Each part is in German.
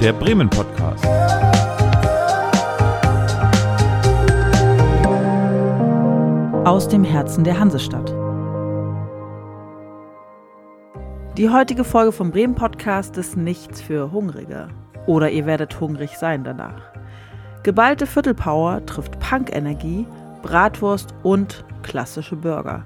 der Bremen Podcast. Aus dem Herzen der Hansestadt. Die heutige Folge vom Bremen Podcast ist nichts für Hungrige. Oder ihr werdet hungrig sein danach. Geballte Viertelpower trifft Punk-Energie, Bratwurst und klassische Burger.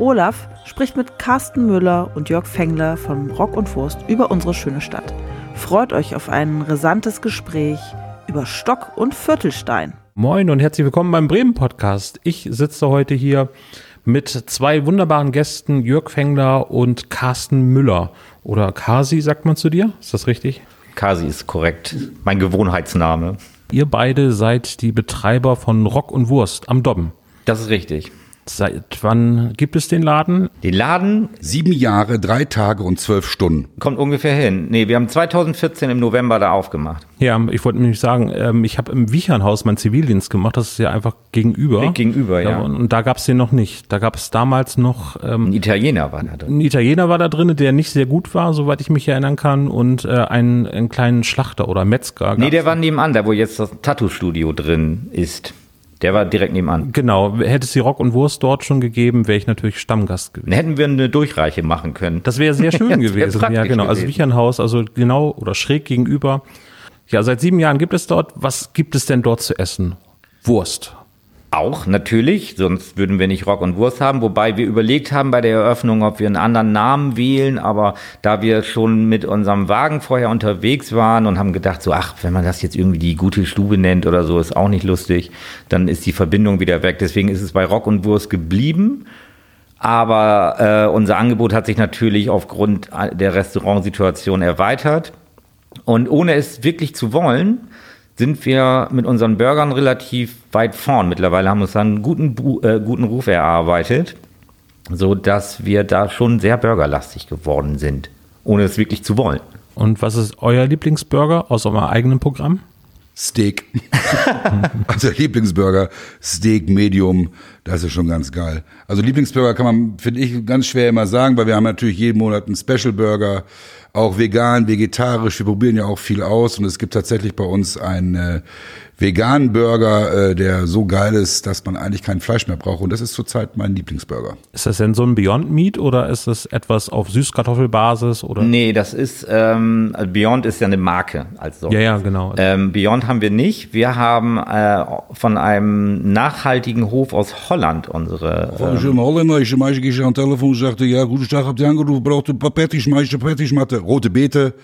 Olaf spricht mit Carsten Müller und Jörg Fengler von Rock und Wurst über unsere schöne Stadt. Freut euch auf ein rasantes Gespräch über Stock und Viertelstein. Moin und herzlich willkommen beim Bremen Podcast. Ich sitze heute hier mit zwei wunderbaren Gästen, Jörg Fengler und Carsten Müller. Oder Kasi, sagt man zu dir? Ist das richtig? Kasi ist korrekt. Mein Gewohnheitsname. Ihr beide seid die Betreiber von Rock und Wurst am Dobben. Das ist richtig. Seit wann gibt es den Laden? Den Laden Sieben Jahre, drei Tage und zwölf Stunden. kommt ungefähr hin. Nee, wir haben 2014 im November da aufgemacht. Ja, ich wollte nämlich sagen, ähm, ich habe im Wiechernhaus meinen Zivildienst gemacht. Das ist ja einfach gegenüber. Direkt gegenüber, ja. Und, und da gab es den noch nicht. Da gab es damals noch ähm, Ein Italiener war da drin. ein Italiener war da drin, der nicht sehr gut war, soweit ich mich erinnern kann, und äh, einen, einen kleinen Schlachter oder Metzger. Nee, der war nebenan, da wo jetzt das Tattoo-Studio drin ist. Der war direkt nebenan. Genau, hätte es die Rock und Wurst dort schon gegeben, wäre ich natürlich Stammgast gewesen. Dann hätten wir eine Durchreiche machen können. Das wäre sehr schön gewesen. Ja, genau. Also gewesen. Wiechernhaus, also genau oder schräg gegenüber. Ja, seit sieben Jahren gibt es dort. Was gibt es denn dort zu essen? Wurst. Auch natürlich, sonst würden wir nicht Rock und Wurst haben, wobei wir überlegt haben bei der Eröffnung, ob wir einen anderen Namen wählen, aber da wir schon mit unserem Wagen vorher unterwegs waren und haben gedacht, so ach, wenn man das jetzt irgendwie die gute Stube nennt oder so, ist auch nicht lustig, dann ist die Verbindung wieder weg. Deswegen ist es bei Rock und Wurst geblieben. Aber äh, unser Angebot hat sich natürlich aufgrund der Restaurantsituation erweitert. Und ohne es wirklich zu wollen, sind wir mit unseren Burgern relativ weit vorn. Mittlerweile haben wir uns dann einen guten, äh, guten Ruf erarbeitet, so dass wir da schon sehr burgerlastig geworden sind, ohne es wirklich zu wollen. Und was ist euer Lieblingsburger aus eurem eigenen Programm? Steak. also Lieblingsburger, Steak Medium, das ist schon ganz geil. Also Lieblingsburger kann man, finde ich, ganz schwer immer sagen, weil wir haben natürlich jeden Monat einen Special Burger, auch vegan, vegetarisch. Wir probieren ja auch viel aus und es gibt tatsächlich bei uns einen äh, veganen Burger, äh, der so geil ist, dass man eigentlich kein Fleisch mehr braucht. Und das ist zurzeit mein Lieblingsburger. Ist das denn so ein Beyond Meat oder ist das etwas auf Süßkartoffelbasis oder? Nee, das ist, ähm, also Beyond ist ja eine Marke als so. Ja, ja, genau. Ähm, Beyond haben wir nicht. Wir haben äh, von einem nachhaltigen Hof aus Holland unsere. Van zo'n Holländische meisje die aan telefoon sagte, ja, guten Tag, habt ihr angerufen, braucht ein paar Patties, meisje, Patties, Matte, rote Beete,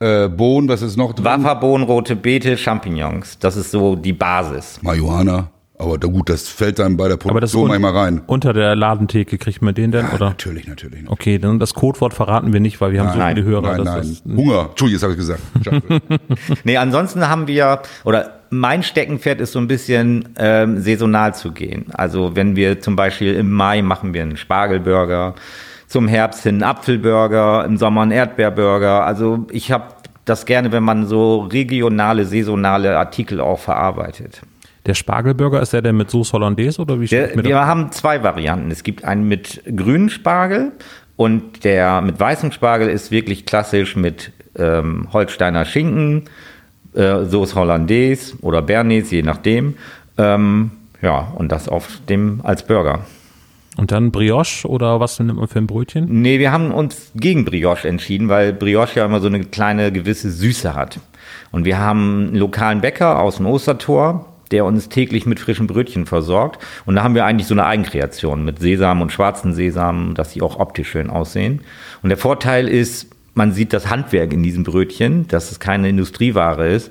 äh, Bohnen, was ist noch drin? Wafferbohnen, rote Beete, Champignons. Das ist so die Basis. Marihuana. Aber da gut, das fällt dann bei der Aber das Produktion manchmal rein. unter der Ladentheke kriegt man den denn Ja, oder? natürlich, natürlich. Okay, dann das Codewort verraten wir nicht, weil wir haben so Nein, viele Hörer. Nein, nein. Das, Hunger. Entschuldigung, das habe ich gesagt. Nee, ansonsten haben wir, oder mein Steckenpferd ist so ein bisschen ähm, saisonal zu gehen. Also wenn wir zum Beispiel im Mai machen wir einen Spargelburger, zum Herbst hin einen Apfelburger, im Sommer einen Erdbeerburger. Also ich habe das gerne, wenn man so regionale, saisonale Artikel auch verarbeitet. der Spargelburger ist der denn mit Sauce Hollandaise oder wie Der, wir das? haben zwei Varianten. Es gibt einen mit grünen Spargel und der mit weißem Spargel ist wirklich klassisch mit ähm, Holsteiner Schinken, äh, Sauce Hollandaise oder Bernays, je nachdem. Ähm, ja, und das auf dem als Burger. Und dann Brioche oder was nimmt man für ein Brötchen? Nee, wir haben uns gegen Brioche entschieden, weil Brioche ja immer so eine kleine gewisse Süße hat. Und wir haben einen lokalen Bäcker aus dem Ostertor, der uns täglich mit frischen Brötchen versorgt. Und da haben wir eigentlich so eine Eigenkreation mit Sesam und schwarzen Sesam, dass sie auch optisch schön aussehen. Und der Vorteil ist, man sieht das Handwerk in diesen Brötchen, dass es keine Industrieware ist.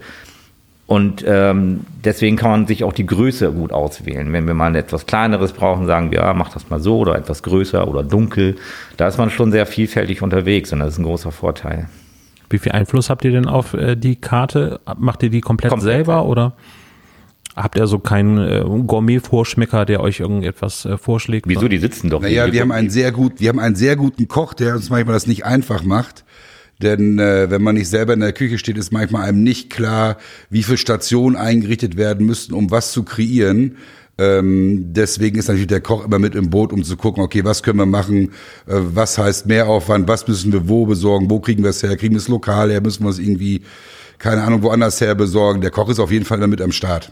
Und ähm, deswegen kann man sich auch die Größe gut auswählen. Wenn wir mal ein etwas kleineres brauchen, sagen wir, ja, mach das mal so oder etwas größer oder dunkel. Da ist man schon sehr vielfältig unterwegs und das ist ein großer Vorteil. Wie viel Einfluss habt ihr denn auf äh, die Karte? Macht ihr die komplett, Komplett. selber oder habt ihr so keinen äh, Gourmet-Vorschmecker, der euch irgendetwas äh, vorschlägt? Wieso, die sitzen doch Naja, wir haben einen sehr gut, wir haben einen sehr guten Koch, der uns manchmal das nicht einfach macht. Denn äh, wenn man nicht selber in der Küche steht, ist manchmal einem nicht klar, wie viele Stationen eingerichtet werden müssten, um was zu kreieren. Ähm, deswegen ist natürlich der Koch immer mit im Boot, um zu gucken, okay, was können wir machen, äh, was heißt Mehraufwand, was müssen wir wo besorgen, wo kriegen wir es her, kriegen wir es lokal her, müssen wir es irgendwie keine Ahnung, woanders her besorgen. Der Koch ist auf jeden Fall damit am Start.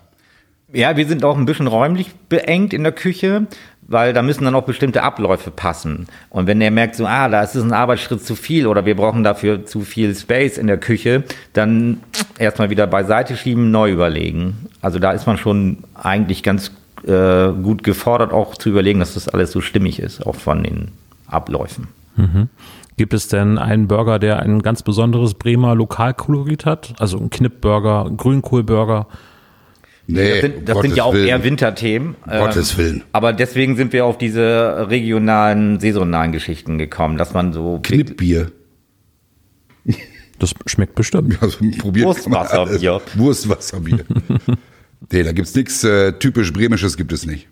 Ja, wir sind auch ein bisschen räumlich beengt in der Küche, weil da müssen dann auch bestimmte Abläufe passen. Und wenn er merkt, so, ah, da ist es ein Arbeitsschritt zu viel oder wir brauchen dafür zu viel Space in der Küche, dann erstmal wieder beiseite schieben, neu überlegen. Also da ist man schon eigentlich ganz äh, gut gefordert, auch zu überlegen, dass das alles so stimmig ist, auch von den Abläufen. Mhm. Gibt es denn einen Burger, der ein ganz besonderes Bremer Lokalkolorit hat? Also ein Knippburger, Grünkohlburger? Nee, das sind, das sind ja auch Willen. eher Winterthemen. Um Gottes Willen. Ähm, aber deswegen sind wir auf diese regionalen, saisonalen Geschichten gekommen, dass man so. Knippbier. Das schmeckt bestimmt. Ja, so probiert Wurstwasserbier. Wurstwasserbier. nee, da gibt's nichts äh, typisch Bremisches gibt es nicht.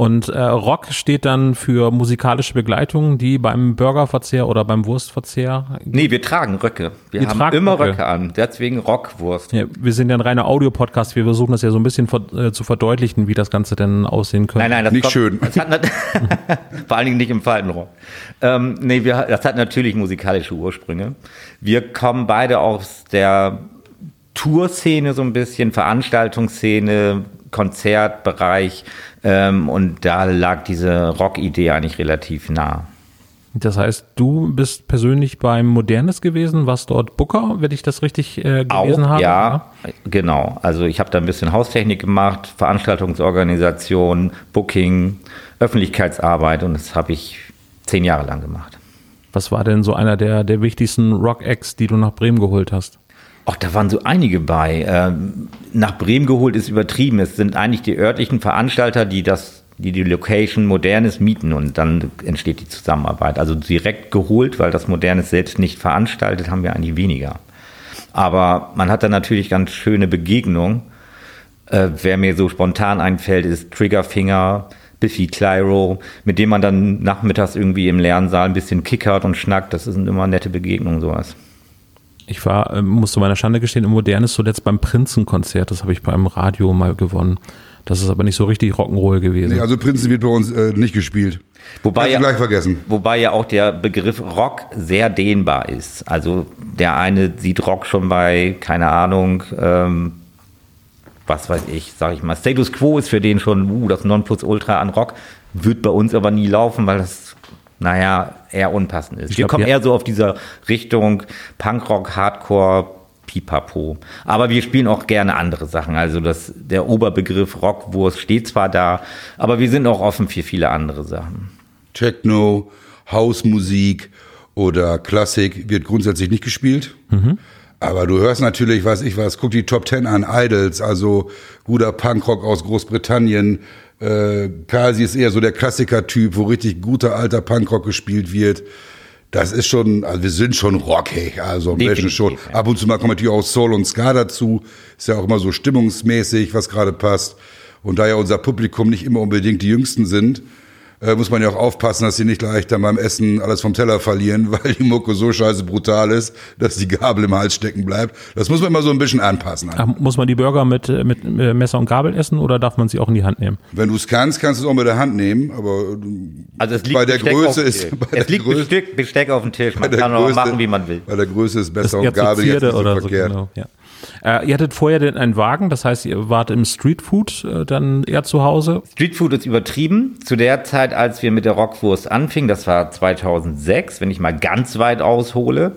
Und äh, Rock steht dann für musikalische Begleitung, die beim Burgerverzehr oder beim Wurstverzehr. Nee, wir tragen Röcke. Wir, wir haben immer Röcke. Röcke an. Deswegen Rockwurst. Ja, wir sind ja ein reiner Audiopodcast. Wir versuchen das ja so ein bisschen äh, zu verdeutlichen, wie das Ganze denn aussehen könnte. Nein, nein, das nicht kommt, schön. Das hat, vor allen Dingen nicht im Faltenrock. Ähm, nee, wir, das hat natürlich musikalische Ursprünge. Wir kommen beide aus der Tourszene so ein bisschen, Veranstaltungsszene, Konzertbereich ähm, und da lag diese Rock-Idee eigentlich relativ nah. Das heißt, du bist persönlich beim Modernes gewesen, warst dort Booker, wenn ich das richtig äh, gelesen habe? Ja, genau. Also ich habe da ein bisschen Haustechnik gemacht, Veranstaltungsorganisation, Booking, Öffentlichkeitsarbeit und das habe ich zehn Jahre lang gemacht. Was war denn so einer der, der wichtigsten Rock-Acts, die du nach Bremen geholt hast? Ach, da waren so einige bei. Ähm, nach Bremen geholt ist übertrieben. Es sind eigentlich die örtlichen Veranstalter, die das, die die Location Modernes mieten und dann entsteht die Zusammenarbeit. Also direkt geholt, weil das Modernes selbst nicht veranstaltet, haben wir eigentlich weniger. Aber man hat da natürlich ganz schöne Begegnungen. Äh, wer mir so spontan einfällt, ist Triggerfinger, Biffy Clyro, mit dem man dann nachmittags irgendwie im Lernsaal ein bisschen kickert und schnackt. Das sind immer nette Begegnungen, sowas. Ich war, äh, muss zu meiner Schande gestehen, im Modernes zuletzt beim Prinzenkonzert. Das habe ich beim Radio mal gewonnen. Das ist aber nicht so richtig Rock'n'Roll gewesen. Nee, also Prinzen wird bei uns äh, nicht gespielt. Wobei ja, gleich vergessen. Wobei ja auch der Begriff Rock sehr dehnbar ist. Also der eine sieht Rock schon bei, keine Ahnung, ähm, was weiß ich, sag ich mal, Status Quo ist für den schon uh, das Nonplusultra an Rock, wird bei uns aber nie laufen, weil das naja, eher unpassend ist. Ich Wir glaub, kommen ja. eher so auf dieser Richtung Punkrock, Hardcore, Pipapo. Aber wir spielen auch gerne andere Sachen. Also das, der Oberbegriff Rockwurst steht zwar da, aber wir sind auch offen für viele andere Sachen. Techno, Hausmusik oder Klassik wird grundsätzlich nicht gespielt. Mhm. Aber du hörst natürlich, weiß ich was, guck die Top Ten an, Idols, also guter Punkrock aus Großbritannien, äh, Kasi ist eher so der Klassiker-Typ, wo richtig guter alter Punkrock gespielt wird. Das ist schon, also wir sind schon rockig, also Definitiv, schon. Ab und zu mal kommt natürlich auch Soul und Ska dazu. Ist ja auch immer so stimmungsmäßig, was gerade passt. Und da ja unser Publikum nicht immer unbedingt die Jüngsten sind, äh, muss man ja auch aufpassen, dass sie nicht gleich dann beim Essen alles vom Teller verlieren, weil die Mucke so scheiße brutal ist, dass die Gabel im Hals stecken bleibt. Das muss man immer so ein bisschen anpassen. Ach, muss man die Burger mit, äh, mit äh, Messer und Gabel essen oder darf man sie auch in die Hand nehmen? Wenn du es kannst, kannst du es auch mit der Hand nehmen, aber also es liegt bei der Besteck Größe ist. es liegt Größe, Besteck, Besteck auf dem Tisch, man kann Größe, auch machen, wie man will. Bei der Größe ist besser und Gabel jetzt nicht so oder verkehrt. So, genau, ja. Äh, ihr hattet vorher den, einen Wagen, das heißt, ihr wart im Streetfood äh, dann eher zu Hause? Streetfood ist übertrieben. Zu der Zeit, als wir mit der Rockwurst anfingen, das war 2006, wenn ich mal ganz weit aushole,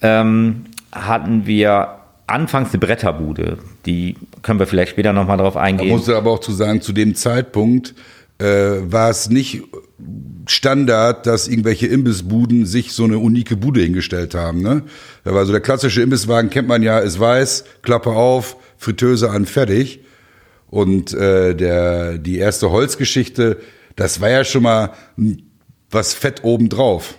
ähm, hatten wir anfangs eine Bretterbude. Die können wir vielleicht später nochmal drauf eingehen. Man muss aber auch zu sagen, zu dem Zeitpunkt äh, war es nicht Standard, dass irgendwelche Imbissbuden sich so eine unike Bude hingestellt haben. Ne? Da war so der klassische Imbisswagen, kennt man ja, ist weiß, Klappe auf, Fritteuse an, fertig. Und äh, der, die erste Holzgeschichte, das war ja schon mal was fett obendrauf.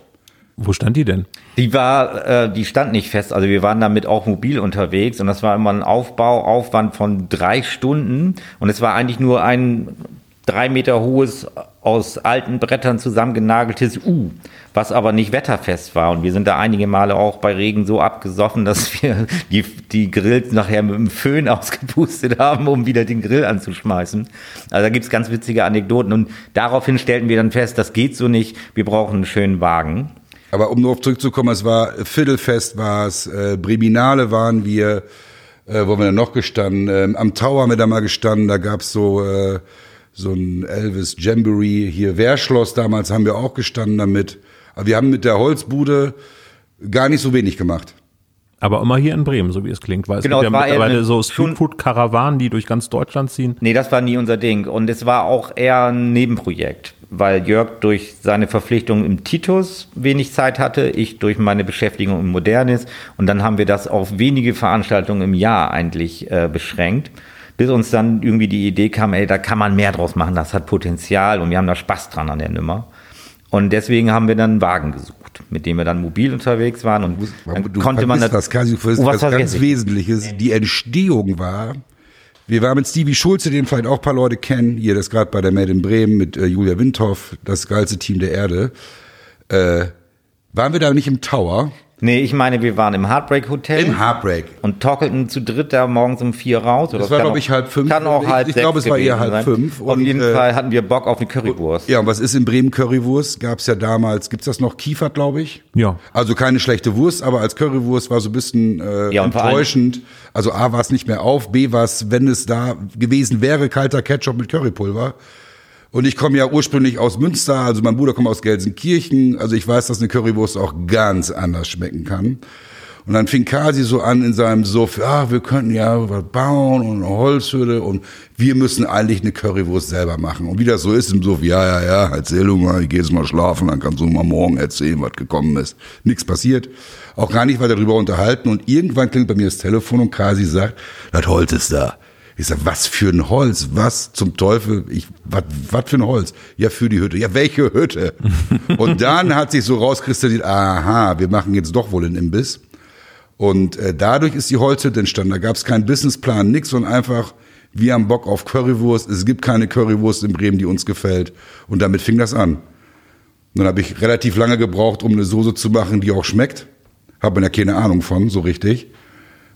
Wo stand die denn? Die war, äh, die stand nicht fest. Also wir waren damit auch mobil unterwegs und das war immer ein Aufbauaufwand von drei Stunden und es war eigentlich nur ein drei Meter hohes, aus alten Brettern zusammengenageltes U, was aber nicht wetterfest war. Und wir sind da einige Male auch bei Regen so abgesoffen, dass wir die, die Grills nachher mit dem Föhn ausgepustet haben, um wieder den Grill anzuschmeißen. Also da gibt's ganz witzige Anekdoten. Und daraufhin stellten wir dann fest, das geht so nicht, wir brauchen einen schönen Wagen. Aber um darauf zurückzukommen, es war Viertelfest war es, äh, Breminale waren wir, äh, wo haben wir denn noch gestanden? Ähm, am Tower haben wir da mal gestanden, da gab's so, äh, so ein Elvis Jamboree. Hier Wehrschloss damals haben wir auch gestanden damit. Aber wir haben mit der Holzbude gar nicht so wenig gemacht. Aber immer hier in Bremen, so wie es klingt, weil es Genau, gibt ja mittlerweile so Streetfood-Karawanen, die durch ganz Deutschland ziehen. Nee, das war nie unser Ding. Und es war auch eher ein Nebenprojekt, weil Jörg durch seine Verpflichtung im Titus wenig Zeit hatte, ich durch meine Beschäftigung im Modernis. Und dann haben wir das auf wenige Veranstaltungen im Jahr eigentlich äh, beschränkt. Bis uns dann irgendwie die Idee kam, ey, da kann man mehr draus machen, das hat Potenzial und wir haben da Spaß dran an der Nummer. Und deswegen haben wir dann einen Wagen gesucht, mit dem wir dann mobil unterwegs waren und dann du konnte man vergisst was, vergisst Oh, was was ganz? Wesentliches. Die Entstehung war, wir waren mit Stevie Schulze, den vielleicht auch ein paar Leute kennen, hier das gerade bei der Made in Bremen mit äh, Julia Windhoff, das geilste Team der Erde. Äh, waren wir da nicht im Tower? Nee, ich meine, wir waren im Heartbreak Hotel. Im Heartbreak. und torkelten zu dritt da morgens um vier raus. Oder Das es war, kann glaub auch- ich, halb fünf. Kann auch Ich- halb ich sechs glaube, es war eher halb sein. fünf. Auf Und, jeden äh, Fall hatten wir Bock auf eine Currywurst. Ja, und was ist in Bremen Currywurst? Gab's ja damals, gibt's das noch? Kiefert, glaube ich. Ja. Also keine schlechte Wurst, aber als Currywurst war so ein bisschen äh, Ja, enttäuschend. Also A war es nicht mehr auf, B war es, wenn es da gewesen wäre, kalter Ketchup mit Currypulver. Und ich komme ja ursprünglich aus Münster, also mein Bruder kommt aus Gelsenkirchen. Also ich weiß, dass eine Currywurst auch ganz anders schmecken kann. Und dann fing Kasi so an in seinem Suff, ja, wir könnten ja was bauen und eine Holzhütte und wir müssen eigentlich eine Currywurst selber machen. Und wie das so ist im Suff, ja, ja, ja, erzähl du mal, ich geh jetzt mal schlafen, dann kannst du mal morgen erzählen, was gekommen ist. Nichts passiert. Auch gar nicht weiter darüber unterhalten. Und irgendwann klingt bei mir das Telefon und Kasi sagt, das Holz ist da. Ich sag, was für ein Holz? Was zum Teufel? Ich, was, was für ein Holz? Ja, für die Hütte. Ja, welche Hütte? und dann hat sich so rauskristallisiert, aha, wir machen jetzt doch wohl einen Imbiss. Und äh, dadurch ist die Holzhütte entstanden. Da gab es keinen Businessplan, nix, sondern einfach, wir haben Bock auf Currywurst. Es gibt keine Currywurst in Bremen, die uns gefällt. Und damit fing das an. Und dann habe ich relativ lange gebraucht, um eine Soße zu machen, die auch schmeckt. Habe man ja keine Ahnung von, so richtig.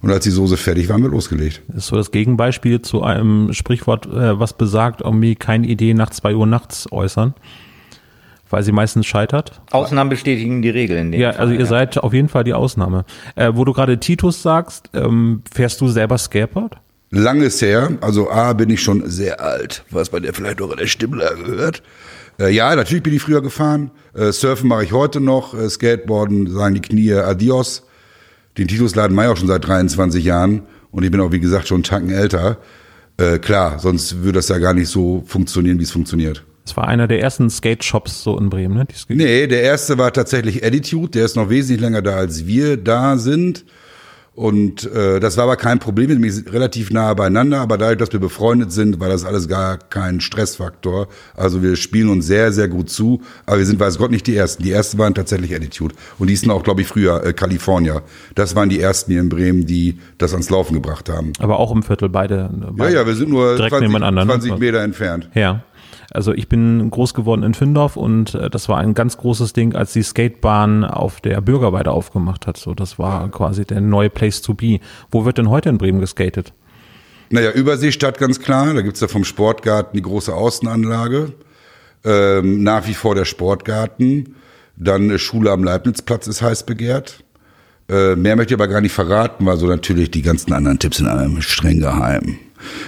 Und als die Soße fertig war, haben wir losgelegt. Das ist so das Gegenbeispiel zu einem Sprichwort, äh, was besagt, irgendwie keine Idee nach zwei Uhr nachts äußern, weil sie meistens scheitert. Ausnahmen bestätigen die Regel in dem Ja, Fall, also ihr seid auf jeden Fall die Ausnahme. Äh, wo du gerade Titus sagst, ähm, fährst du selber Skateboard? Lang ist her, also A, bin ich schon sehr alt, was man ja vielleicht auch an der Stimmlage hört. Äh, ja, natürlich bin ich früher gefahren. Äh, Surfen mache ich heute noch. Äh, Skateboarden sagen die Knie Adios. Den Titusladen mache ich auch schon seit 23 Jahren. Und ich bin auch, wie gesagt, schon einen Tacken älter. Äh, klar, sonst würde das ja gar nicht so funktionieren, wie es funktioniert. Das war einer der ersten Skate-Shops so in Bremen, ne? Nee, der erste war tatsächlich Attitude. Der ist noch wesentlich länger da, als wir da sind. Und äh, das war aber kein Problem, wir sind nämlich relativ nahe beieinander, aber dadurch, dass wir befreundet sind, war das alles gar kein Stressfaktor. Also wir spielen uns sehr, sehr gut zu, aber wir sind, weiß Gott, nicht die Ersten. Die Ersten waren tatsächlich Attitude. Und die hießen auch, glaube ich, früher äh, California. Das waren die Ersten hier in Bremen, die das ans Laufen gebracht haben. Aber auch im Viertel, beide. Ja, beide ja, wir sind nur direkt 20, nebeneinander. ne? 20 Meter entfernt. Ja. Also ich bin groß geworden in Findorf und äh, das war ein ganz großes Ding, als die Skatebahn auf der Bürgerweide aufgemacht hat. So, das war quasi der neue Place to be. Wo wird denn heute in Bremen geskatet? Naja, Überseestadt ganz klar. Da gibt's ja vom Sportgarten die große Außenanlage. Ähm, nach wie vor der Sportgarten. Dann äh, Schule am Leibnizplatz ist heiß begehrt. Äh, mehr möchte ich aber gar nicht verraten, weil so natürlich die ganzen anderen Tipps sind einem streng geheim.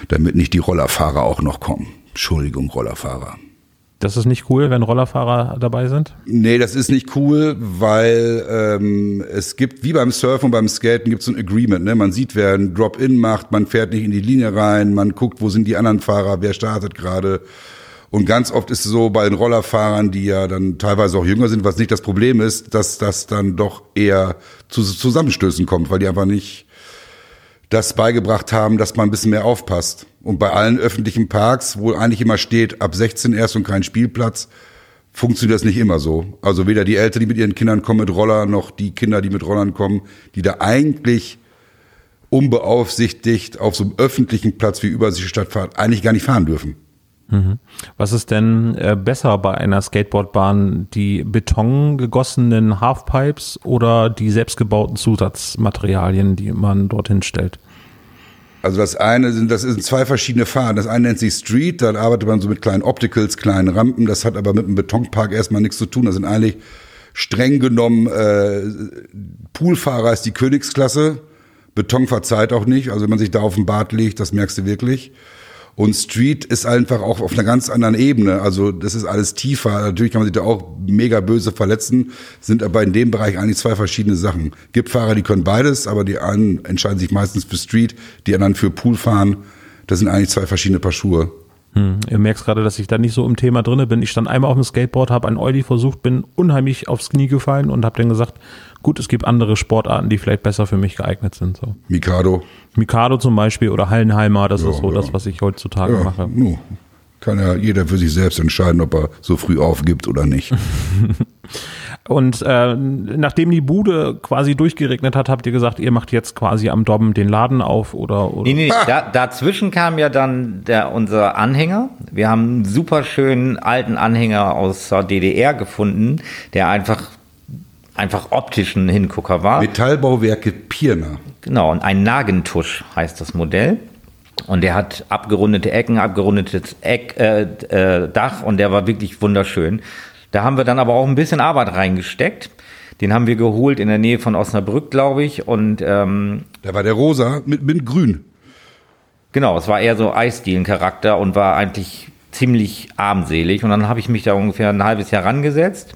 Damit nicht die Rollerfahrer auch noch kommen. Entschuldigung, Rollerfahrer. Das ist nicht cool, wenn Rollerfahrer dabei sind. Nee, das ist nicht cool, weil ähm, es gibt, wie beim Surfen und beim Skaten, gibt es ein Agreement. Ne? Man sieht, wer einen Drop-In macht, man fährt nicht in die Linie rein, man guckt, wo sind die anderen Fahrer, wer startet gerade. Und ganz oft ist es so bei den Rollerfahrern, die ja dann teilweise auch jünger sind, was nicht das Problem ist, dass das dann doch eher zu Zusammenstößen kommt, weil die einfach nicht das beigebracht haben, dass man ein bisschen mehr aufpasst. Und bei allen öffentlichen Parks, wo eigentlich immer steht, ab 16 erst und kein Spielplatz, funktioniert das nicht immer so. Also weder die Eltern, die mit ihren Kindern kommen mit Roller, noch die Kinder, die mit Rollern kommen, die da eigentlich unbeaufsichtigt auf so einem öffentlichen Platz wie Überseestadtfahrt eigentlich gar nicht fahren dürfen. Was ist denn äh, besser bei einer Skateboardbahn? Die betongegossenen Halfpipes oder die selbstgebauten Zusatzmaterialien, die man dorthin stellt? Also das eine sind, das sind zwei verschiedene Fahren. Das eine nennt sich Street, da arbeitet man so mit kleinen Opticals, kleinen Rampen. Das hat aber mit einem Betonpark erstmal nichts zu tun. Das sind eigentlich streng genommen, äh, Poolfahrer ist die Königsklasse. Beton verzeiht auch nicht. Also wenn man sich da auf den Bart legt, das merkst du wirklich. Und Street ist einfach auch auf einer ganz anderen Ebene. Also das ist alles tiefer. Natürlich kann man sich da auch mega böse verletzen, sind aber in dem Bereich eigentlich zwei verschiedene Sachen. Gibt Fahrer, die können beides, aber die einen entscheiden sich meistens für Street, die anderen für Poolfahren. Das sind eigentlich zwei verschiedene Paar Schuhe. Hm. Ihr merkt gerade, dass ich da nicht so im Thema drinne bin. Ich stand einmal auf dem Skateboard, habe ein Ollie versucht, bin unheimlich aufs Knie gefallen und habe dann gesagt, gut, es gibt andere Sportarten, die vielleicht besser für mich geeignet sind. So. Mikado. Mikado zum Beispiel oder Hallenheimer, das ja, ist so ja. das, was ich heutzutage ja, mache. No. Kann ja jeder für sich selbst entscheiden, ob er so früh aufgibt oder nicht. Und äh, nachdem die Bude quasi durchgeregnet hat, habt ihr gesagt, ihr macht jetzt quasi am Dobben den Laden auf oder? oder? Nee, nee, ah. da, dazwischen kam ja dann der, unser Anhänger. Wir haben einen super schönen alten Anhänger aus der DDR gefunden, der einfach einfach optischen Hingucker war. Metallbauwerke Pirna. Genau, und ein Nagentusch heißt das Modell. Und der hat abgerundete Ecken, abgerundetes Eck, äh, äh, Dach und der war wirklich wunderschön. Da haben wir dann aber auch ein bisschen Arbeit reingesteckt. Den haben wir geholt in der Nähe von Osnabrück, glaube ich. Und ähm, da war der rosa mit, mit grün. Genau, es war eher so Eisdielen-Charakter und war eigentlich ziemlich armselig. Und dann habe ich mich da ungefähr ein halbes Jahr rangesetzt.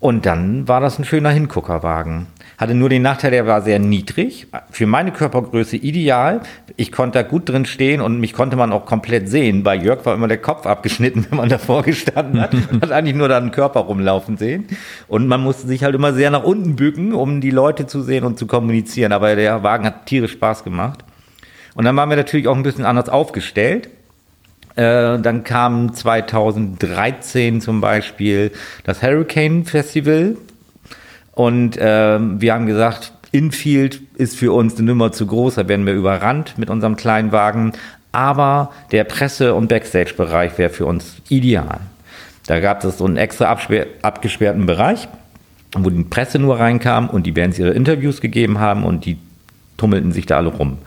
Und dann war das ein schöner Hinguckerwagen. Hatte nur den Nachteil, der war sehr niedrig. Für meine Körpergröße ideal. Ich konnte da gut drin stehen und mich konnte man auch komplett sehen. Bei Jörg war immer der Kopf abgeschnitten, wenn man davor gestanden hat. Man hat eigentlich nur da einen Körper rumlaufen sehen. Und man musste sich halt immer sehr nach unten bücken, um die Leute zu sehen und zu kommunizieren. Aber der Wagen hat tierisch Spaß gemacht. Und dann waren wir natürlich auch ein bisschen anders aufgestellt. Äh, dann kam 2013 zum Beispiel das Hurricane Festival und äh, wir haben gesagt, Infield ist für uns eine Nummer zu groß, da werden wir überrannt mit unserem kleinen Wagen. Aber der Presse- und Backstage-Bereich wäre für uns ideal. Da gab es so einen extra abgesperrten Bereich, wo die Presse nur reinkam und die Bands ihre Interviews gegeben haben und die tummelten sich da alle rum.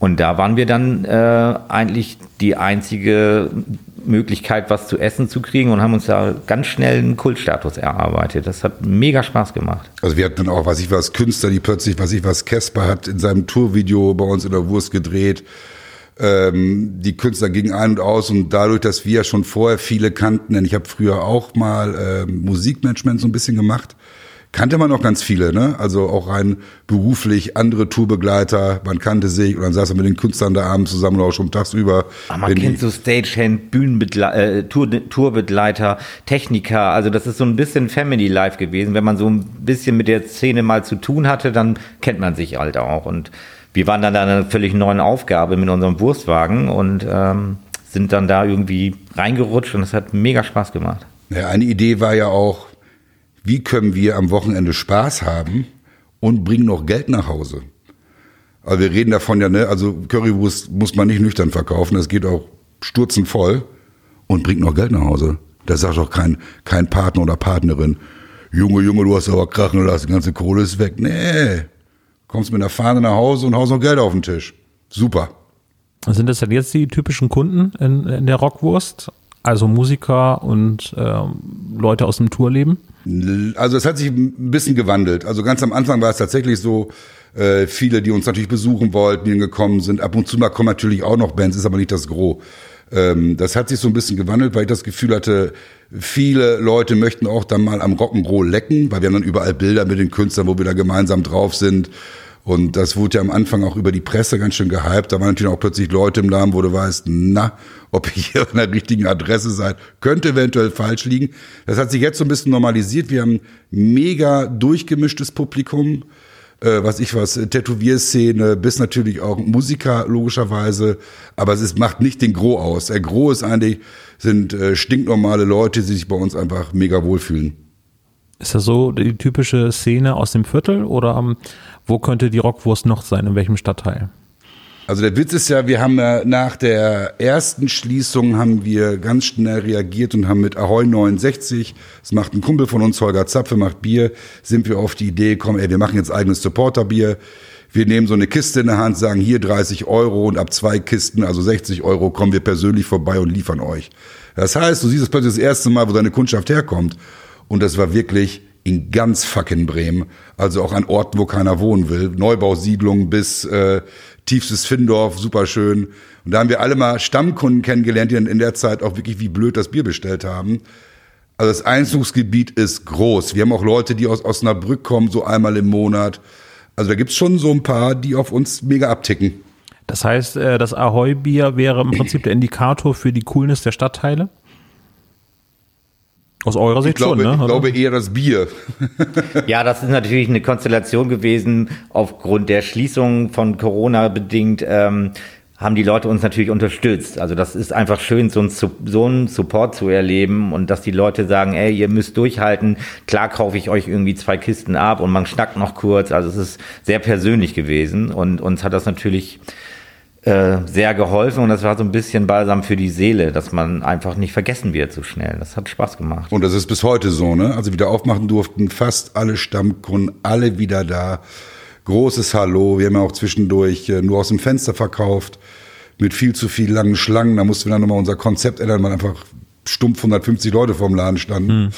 Und da waren wir dann äh, eigentlich die einzige Möglichkeit, was zu essen zu kriegen und haben uns da ganz schnell einen Kultstatus erarbeitet. Das hat mega Spaß gemacht. Also wir hatten dann auch, was ich was, Künstler, die plötzlich, was ich was, Casper hat in seinem Tourvideo bei uns in der Wurst gedreht. Ähm, die Künstler gingen ein und aus und dadurch, dass wir schon vorher viele kannten, denn ich habe früher auch mal äh, Musikmanagement so ein bisschen gemacht, kannte man auch ganz viele, ne? Also auch rein beruflich, andere Tourbegleiter, man kannte sich und dann saß man mit den Künstlern da abends zusammen auch schon tagsüber. Aber man kennt so Stagehand, Bühnenbegleiter, äh, Tour, Tourbegleiter, Techniker, also das ist so ein bisschen Family Life gewesen. Wenn man so ein bisschen mit der Szene mal zu tun hatte, dann kennt man sich halt auch und wir waren dann in einer völlig neuen Aufgabe mit unserem Wurstwagen und ähm, sind dann da irgendwie reingerutscht und es hat mega Spaß gemacht. Ja, eine Idee war ja auch, wie können wir am Wochenende Spaß haben und bringen noch Geld nach Hause. Also wir reden davon ja, ne, also Currywurst muss man nicht nüchtern verkaufen, das geht auch sturzend voll und bringt noch Geld nach Hause. Da sagt doch kein, kein Partner oder Partnerin, Junge, Junge, du hast aber krachen lassen, die ganze Kohle ist weg. Nee, kommst mit einer Fahne nach Hause und haust noch Geld auf den Tisch. Super. Sind das denn jetzt die typischen Kunden in, in der Rockwurst? Also Musiker und äh, Leute aus dem Tourleben? Also es hat sich ein bisschen gewandelt. Also ganz am Anfang war es tatsächlich so, äh, viele, die uns natürlich besuchen wollten, die gekommen sind. Ab und zu mal kommen natürlich auch noch Bands, ist aber nicht das Gros. Ähm, das hat sich so ein bisschen gewandelt, weil ich das Gefühl hatte, viele Leute möchten auch dann mal am Rock'n'Roll lecken, weil wir haben dann überall Bilder mit den Künstlern, wo wir da gemeinsam drauf sind. Und das wurde ja am Anfang auch über die Presse ganz schön gehypt. Da waren natürlich auch plötzlich Leute im Namen, wo du weißt, na, ob ihr hier an der richtigen Adresse seid, könnte eventuell falsch liegen. Das hat sich jetzt so ein bisschen normalisiert. Wir haben mega durchgemischtes Publikum, äh, was ich was, Tätowierszene, bis natürlich auch Musiker logischerweise. Aber es ist, macht nicht den Gros aus. Der Gros ist eigentlich, sind äh, stinknormale Leute, die sich bei uns einfach mega wohlfühlen. Ist das so die typische Szene aus dem Viertel oder um, wo könnte die Rockwurst noch sein? In welchem Stadtteil? Also der Witz ist ja, wir haben nach der ersten Schließung haben wir ganz schnell reagiert und haben mit Ahoy 69, das macht ein Kumpel von uns, Holger Zapfe, macht Bier, sind wir auf die Idee gekommen, ey, wir machen jetzt eigenes Supporterbier. Wir nehmen so eine Kiste in der Hand, sagen hier 30 Euro und ab zwei Kisten, also 60 Euro, kommen wir persönlich vorbei und liefern euch. Das heißt, du siehst es plötzlich das erste Mal, wo deine Kundschaft herkommt. Und das war wirklich in ganz fucking Bremen. Also auch an Orten, wo keiner wohnen will. Neubausiedlungen bis äh, tiefstes Findorf, super schön. Und da haben wir alle mal Stammkunden kennengelernt, die dann in der Zeit auch wirklich wie blöd das Bier bestellt haben. Also das Einzugsgebiet ist groß. Wir haben auch Leute, die aus Osnabrück kommen, so einmal im Monat. Also da gibt's schon so ein paar, die auf uns mega abticken. Das heißt, äh, das Ahoi-Bier wäre im Prinzip der Indikator für die Coolness der Stadtteile? Aus eurer Sicht ich glaube, schon, ne? Ich glaube eher das Bier. Ja, das ist natürlich eine Konstellation gewesen. Aufgrund der Schließung von Corona bedingt ähm, haben die Leute uns natürlich unterstützt. Also das ist einfach schön, so, ein, so einen Support zu erleben und dass die Leute sagen, ey, ihr müsst durchhalten. Klar kaufe ich euch irgendwie zwei Kisten ab und man schnackt noch kurz. Also es ist sehr persönlich gewesen und uns hat das natürlich äh, sehr geholfen und das war so ein bisschen Balsam für die Seele, dass man einfach nicht vergessen wird so schnell. Das hat Spaß gemacht. Und das ist bis heute so, ne? Also wieder aufmachen durften fast alle Stammkunden, alle wieder da großes Hallo. Wir haben ja auch zwischendurch äh, nur aus dem Fenster verkauft mit viel zu viel langen Schlangen. Da mussten wir dann nochmal unser Konzept ändern, weil einfach stumpf 150 Leute vorm Laden standen. Hm.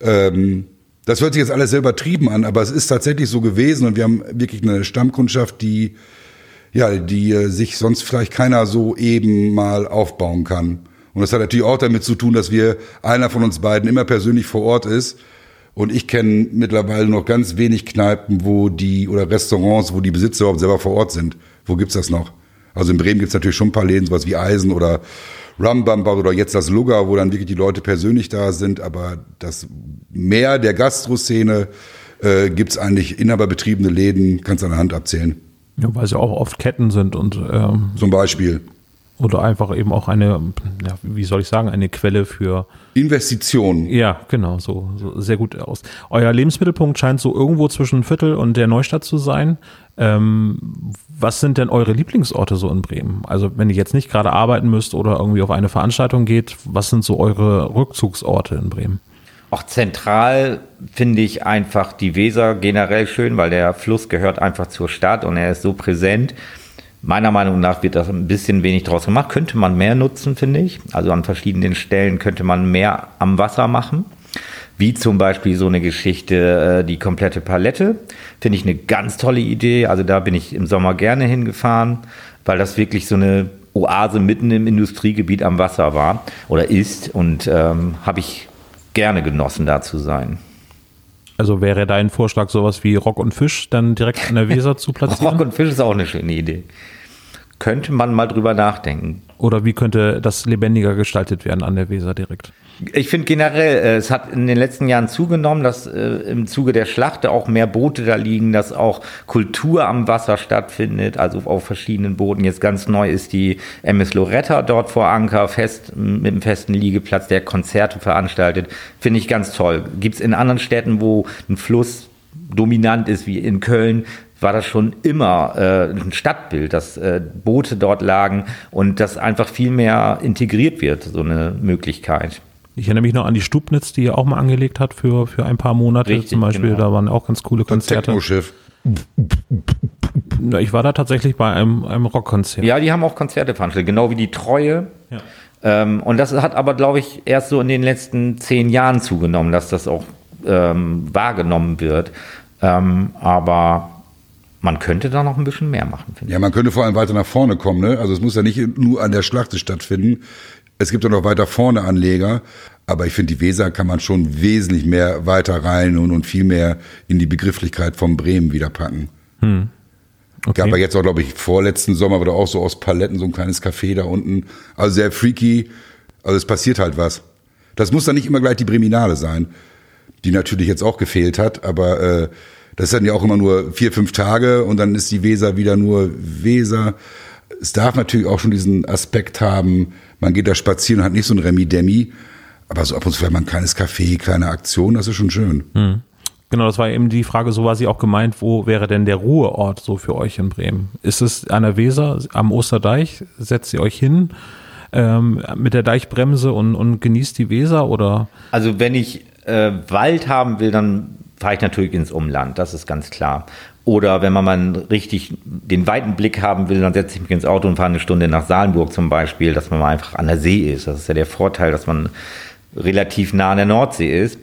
Ähm, das hört sich jetzt alles sehr übertrieben an, aber es ist tatsächlich so gewesen und wir haben wirklich eine Stammkundschaft, die ja, die äh, sich sonst vielleicht keiner so eben mal aufbauen kann. Und das hat natürlich auch damit zu tun, dass wir einer von uns beiden immer persönlich vor Ort ist und ich kenne mittlerweile noch ganz wenig Kneipen, wo die oder Restaurants, wo die Besitzer überhaupt selber vor Ort sind. Wo gibt's das noch? Also in Bremen gibt's natürlich schon ein paar Läden, sowas wie Eisen oder Rumbumper oder jetzt das Lugger, wo dann wirklich die Leute persönlich da sind. Aber das Mehr der Gastroszene äh, gibt's eigentlich inhaberbetriebene Läden, kannst du an der Hand abzählen. Ja, weil sie auch oft Ketten sind und ähm, zum Beispiel. Oder einfach eben auch eine, ja, wie soll ich sagen, eine Quelle für Investitionen. Ja, genau, so, so sehr gut aus. Euer Lebensmittelpunkt scheint so irgendwo zwischen Viertel und der Neustadt zu sein. Ähm, was sind denn eure Lieblingsorte so in Bremen? Also wenn ihr jetzt nicht gerade arbeiten müsst oder irgendwie auf eine Veranstaltung geht, was sind so eure Rückzugsorte in Bremen? Auch zentral finde ich einfach die Weser generell schön, weil der Fluss gehört einfach zur Stadt und er ist so präsent. Meiner Meinung nach wird das ein bisschen wenig draus gemacht. Könnte man mehr nutzen, finde ich. Also an verschiedenen Stellen könnte man mehr am Wasser machen. Wie zum Beispiel so eine Geschichte, äh, die komplette Palette. Finde ich eine ganz tolle Idee. Also da bin ich im Sommer gerne hingefahren, weil das wirklich so eine Oase mitten im Industriegebiet am Wasser war oder ist. Und ähm, habe ich gerne genossen, da zu sein. Also wäre dein Vorschlag sowas wie Rock und Fisch dann direkt an der Weser zu platzieren? Rock und Fisch ist auch eine schöne Idee. Könnte man mal drüber nachdenken. Oder wie könnte das lebendiger gestaltet werden an der Weser direkt? Ich finde generell, äh, es hat in den letzten Jahren zugenommen, dass äh, im Zuge der Schlachte auch mehr Boote da liegen, dass auch Kultur am Wasser stattfindet, also auf verschiedenen Booten. Jetzt ganz neu ist die MS Loretta dort vor Anker, fest mit einem festen Liegeplatz, der Konzerte veranstaltet. Finde ich ganz toll. Gibt es in anderen Städten, wo ein Fluss dominant ist, wie in Köln, war das schon immer äh, ein Stadtbild, dass äh, Boote dort lagen und das einfach viel mehr integriert wird, so eine Möglichkeit. Ich erinnere mich noch an die Stubnitz, die er auch mal angelegt hat für, für ein paar Monate Richtig, zum Beispiel. Genau. Da waren auch ganz coole Konzerte. Das Schiff. Ich war da tatsächlich bei einem, einem Rockkonzert. Ja, die haben auch Konzerte veranstaltet, genau wie die Treue. Ja. Ähm, und das hat aber, glaube ich, erst so in den letzten zehn Jahren zugenommen, dass das auch ähm, wahrgenommen wird. Ähm, aber man könnte da noch ein bisschen mehr machen. Ja, man könnte vor allem weiter nach vorne kommen. Ne? Also es muss ja nicht nur an der Schlacht stattfinden. Es gibt ja noch weiter vorne Anleger. Aber ich finde, die Weser kann man schon wesentlich mehr weiter rein und, und viel mehr in die Begrifflichkeit von Bremen wieder packen. Hm. Okay. Gab ja jetzt auch, glaube ich, vorletzten Sommer wieder auch so aus Paletten so ein kleines Café da unten. Also sehr freaky. Also es passiert halt was. Das muss dann nicht immer gleich die Breminale sein, die natürlich jetzt auch gefehlt hat, aber äh, das ist dann ja auch immer nur vier, fünf Tage und dann ist die Weser wieder nur Weser. Es darf natürlich auch schon diesen Aspekt haben, man geht da spazieren und hat nicht so ein Remi-Demi, aber so ab und zu vielleicht mal ein kleines Café, kleine Aktion, das ist schon schön. Mhm. Genau, das war eben die Frage, so war sie auch gemeint, wo wäre denn der Ruheort so für euch in Bremen? Ist es an der Weser, am Osterdeich? Setzt ihr euch hin ähm, mit der Deichbremse und, und genießt die Weser oder? Also wenn ich äh, Wald haben will, dann fahre ich natürlich ins Umland, das ist ganz klar. Oder wenn man mal richtig den weiten Blick haben will, dann setze ich mich ins Auto und fahre eine Stunde nach Salenburg zum Beispiel, dass man mal einfach an der See ist. Das ist ja der Vorteil, dass man relativ nah an der Nordsee ist.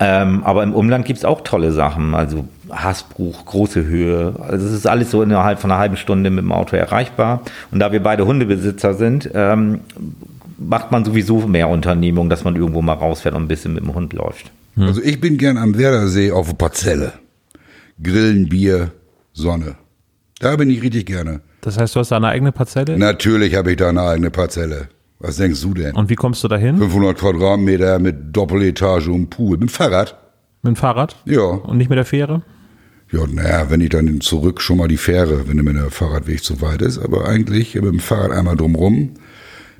Ähm, aber im Umland gibt es auch tolle Sachen. Also Hasbruch, große Höhe. Also es ist alles so innerhalb von einer halben Stunde mit dem Auto erreichbar. Und da wir beide Hundebesitzer sind, ähm, macht man sowieso mehr Unternehmung, dass man irgendwo mal rausfährt und ein bisschen mit dem Hund läuft. Hm. Also ich bin gern am Werdersee auf der Parzelle. Grillen, Bier, Sonne. Da bin ich richtig gerne. Das heißt, du hast da eine eigene Parzelle? Natürlich habe ich da eine eigene Parzelle. Was denkst du denn? Und wie kommst du dahin? 500 Quadratmeter mit Doppeletage und Pool. Mit dem Fahrrad. Mit dem Fahrrad? Ja. Und nicht mit der Fähre? Ja, naja, wenn ich dann zurück schon mal die Fähre, wenn mir der Fahrradweg zu weit ist. Aber eigentlich mit dem Fahrrad einmal drumrum.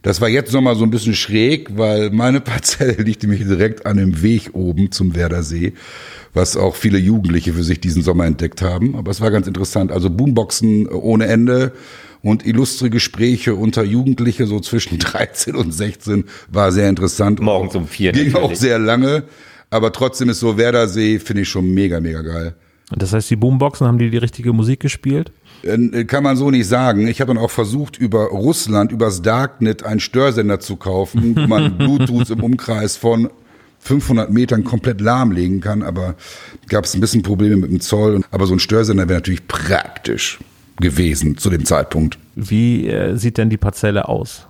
Das war jetzt nochmal so ein bisschen schräg, weil meine Parzelle liegt nämlich direkt an dem Weg oben zum Werdersee, was auch viele Jugendliche für sich diesen Sommer entdeckt haben. Aber es war ganz interessant. Also Boomboxen ohne Ende und illustre Gespräche unter Jugendliche so zwischen 13 und 16 war sehr interessant. Morgens um vier. Ging natürlich. auch sehr lange, aber trotzdem ist so Werdersee finde ich schon mega, mega geil. Das heißt, die Boomboxen haben die die richtige Musik gespielt? Äh, kann man so nicht sagen. Ich habe dann auch versucht, über Russland, übers Darknet einen Störsender zu kaufen, wo man Bluetooth im Umkreis von 500 Metern komplett lahmlegen kann, aber gab es ein bisschen Probleme mit dem Zoll. Aber so ein Störsender wäre natürlich praktisch gewesen zu dem Zeitpunkt. Wie äh, sieht denn die Parzelle aus?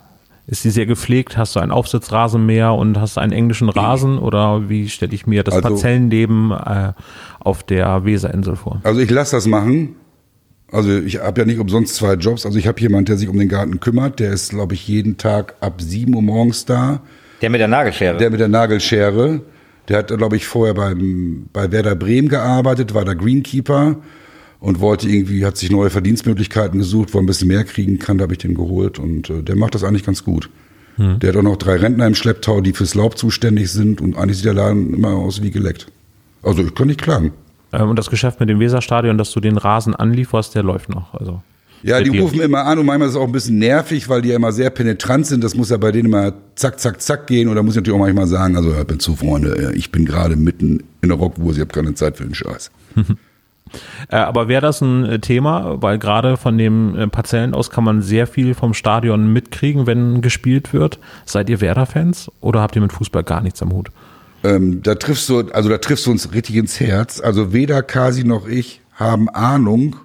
Ist sie sehr gepflegt? Hast du ein Aufsitzrasenmäher und hast einen englischen Rasen? Oder wie stelle ich mir das also, Parzellenleben äh, auf der Weserinsel vor? Also ich lasse das machen. Also ich habe ja nicht umsonst zwei Jobs. Also ich habe jemanden, der sich um den Garten kümmert. Der ist, glaube ich, jeden Tag ab 7 Uhr morgens da. Der mit der Nagelschere? Der mit der Nagelschere. Der hat, glaube ich, vorher beim, bei Werder Bremen gearbeitet, war der Greenkeeper und wollte irgendwie, hat sich neue Verdienstmöglichkeiten gesucht, wo er ein bisschen mehr kriegen kann, da habe ich den geholt und äh, der macht das eigentlich ganz gut. Hm. Der hat auch noch drei Rentner im Schlepptau, die fürs Laub zuständig sind und eigentlich sieht der Laden immer aus wie geleckt. Also ich kann nicht klagen. Ähm, und das Geschäft mit dem Weserstadion, dass du den Rasen anlieferst, der läuft noch. Also ja, die rufen immer an und manchmal ist es auch ein bisschen nervig, weil die ja immer sehr penetrant sind. Das muss ja bei denen immer zack, zack, zack gehen. Und da muss ich natürlich auch manchmal sagen, also hört mir zu, Freunde, ich bin gerade mitten in der Rockwurst, ich habe keine Zeit für den Scheiß. Äh, aber wäre das ein äh, Thema, weil gerade von den äh, Parzellen aus kann man sehr viel vom Stadion mitkriegen, wenn gespielt wird. Seid ihr Werder-Fans oder habt ihr mit Fußball gar nichts am Hut? Ähm, da triffst du, also da triffst du uns richtig ins Herz. Also weder Kasi noch ich haben Ahnung,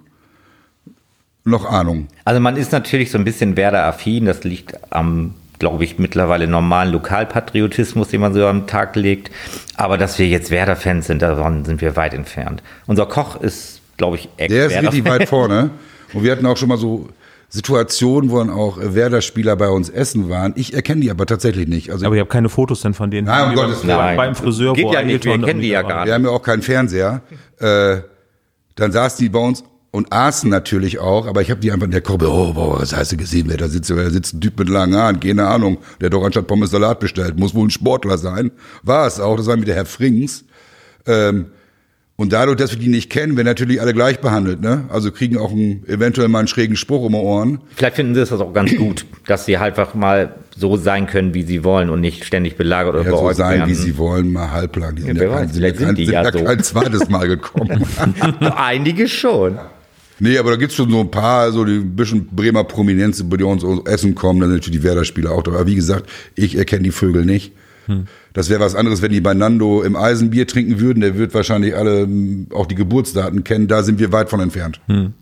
noch Ahnung. Also man ist natürlich so ein bisschen Werder-affin. Das liegt am glaube ich, mittlerweile normalen Lokalpatriotismus, den man so am Tag legt. Aber dass wir jetzt Werder-Fans sind, davon sind wir weit entfernt. Unser Koch ist, glaube ich, ex Der ist richtig weit vorne. Und wir hatten auch schon mal so Situationen, wo dann auch Werder-Spieler bei uns essen waren. Ich erkenne die aber tatsächlich nicht. Also aber ihr habt keine Fotos denn von denen? Nein, um Gottes Willen. Beim Friseur, Geht ja nicht, wir kennen die ja gar nicht. Wir haben ja auch keinen Fernseher. Äh, dann saß die bei uns und aßen natürlich auch, aber ich habe die einfach in der Kurve, oh, boah, was heißt du gesehen, wer da sitzt, da sitzt ein Typ mit langen Haaren, keine Ahnung, der hat doch anstatt Pommes Salat bestellt, muss wohl ein Sportler sein. War es auch, das war wieder Herr Frings. Ähm, und dadurch, dass wir die nicht kennen, werden natürlich alle gleich behandelt, ne? Also kriegen auch einen, eventuell mal einen schrägen Spruch um die Ohren. Vielleicht finden sie das auch ganz gut, dass sie halt einfach mal so sein können, wie sie wollen und nicht ständig belagert oder ja, so sein, werden. wie sie wollen, mal halblang. Die sind ja, kein, sind, ja kein, sind ja so. kein zweites Mal gekommen. Einige schon. Nee, aber da gibt's schon so ein paar, so die ein bisschen Bremer Prominenz, die uns essen kommen, dann sind natürlich die Werder-Spieler auch da. Aber wie gesagt, ich erkenne die Vögel nicht. Hm. Das wäre was anderes, wenn die bei Nando im Eisenbier trinken würden. Der wird wahrscheinlich alle hm, auch die Geburtsdaten kennen. Da sind wir weit von entfernt. Hm.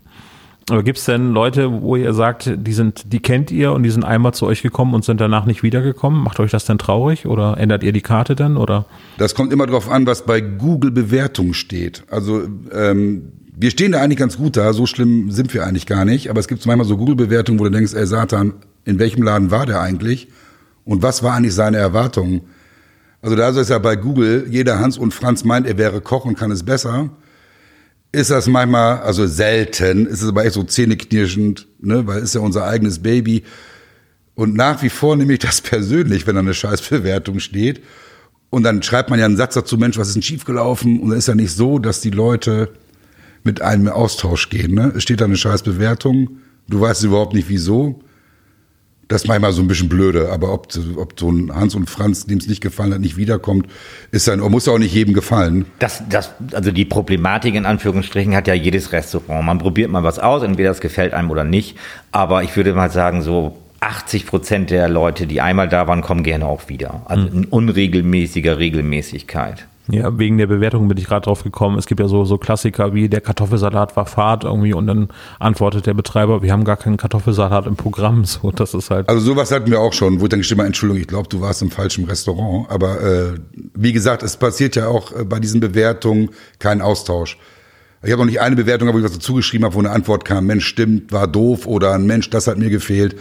Aber gibt's denn Leute, wo ihr sagt, die sind, die kennt ihr und die sind einmal zu euch gekommen und sind danach nicht wiedergekommen? Macht euch das denn traurig oder ändert ihr die Karte dann oder? Das kommt immer drauf an, was bei Google Bewertung steht. Also ähm, wir stehen da eigentlich ganz gut da, so schlimm sind wir eigentlich gar nicht, aber es gibt manchmal so Google-Bewertungen, wo du denkst, ey Satan, in welchem Laden war der eigentlich und was war eigentlich seine Erwartung? Also da ist ja bei Google, jeder Hans und Franz meint, er wäre Koch und kann es besser. Ist das manchmal, also selten, ist es aber echt so zähneknirschend, ne, weil es ist ja unser eigenes Baby. Und nach wie vor nehme ich das persönlich, wenn da eine Scheißbewertung steht. Und dann schreibt man ja einen Satz dazu, Mensch, was ist denn schiefgelaufen? Und dann ist ja nicht so, dass die Leute mit einem Austausch gehen. Ne? Es steht da eine scheiß Bewertung, du weißt überhaupt nicht wieso. Das ist manchmal so ein bisschen blöde, aber ob, ob so ein Hans und Franz, dem es nicht gefallen hat, nicht wiederkommt, ist dann, muss auch nicht jedem gefallen. Das, das, also die Problematik in Anführungsstrichen hat ja jedes Restaurant. Man probiert mal was aus, entweder es gefällt einem oder nicht. Aber ich würde mal sagen, so 80 Prozent der Leute, die einmal da waren, kommen gerne auch wieder. Also hm. in unregelmäßiger Regelmäßigkeit. Ja, wegen der Bewertung bin ich gerade drauf gekommen. Es gibt ja so, so Klassiker wie der Kartoffelsalat war Fahrt irgendwie und dann antwortet der Betreiber, wir haben gar keinen Kartoffelsalat im Programm. So, das ist halt. Also sowas hatten wir auch schon, wo dann mal, Entschuldigung, ich glaube, du warst im falschen Restaurant. Aber äh, wie gesagt, es passiert ja auch äh, bei diesen Bewertungen kein Austausch. Ich habe noch nicht eine Bewertung, wo ich was dazu geschrieben habe, wo eine Antwort kam, Mensch, stimmt, war doof oder ein Mensch, das hat mir gefehlt.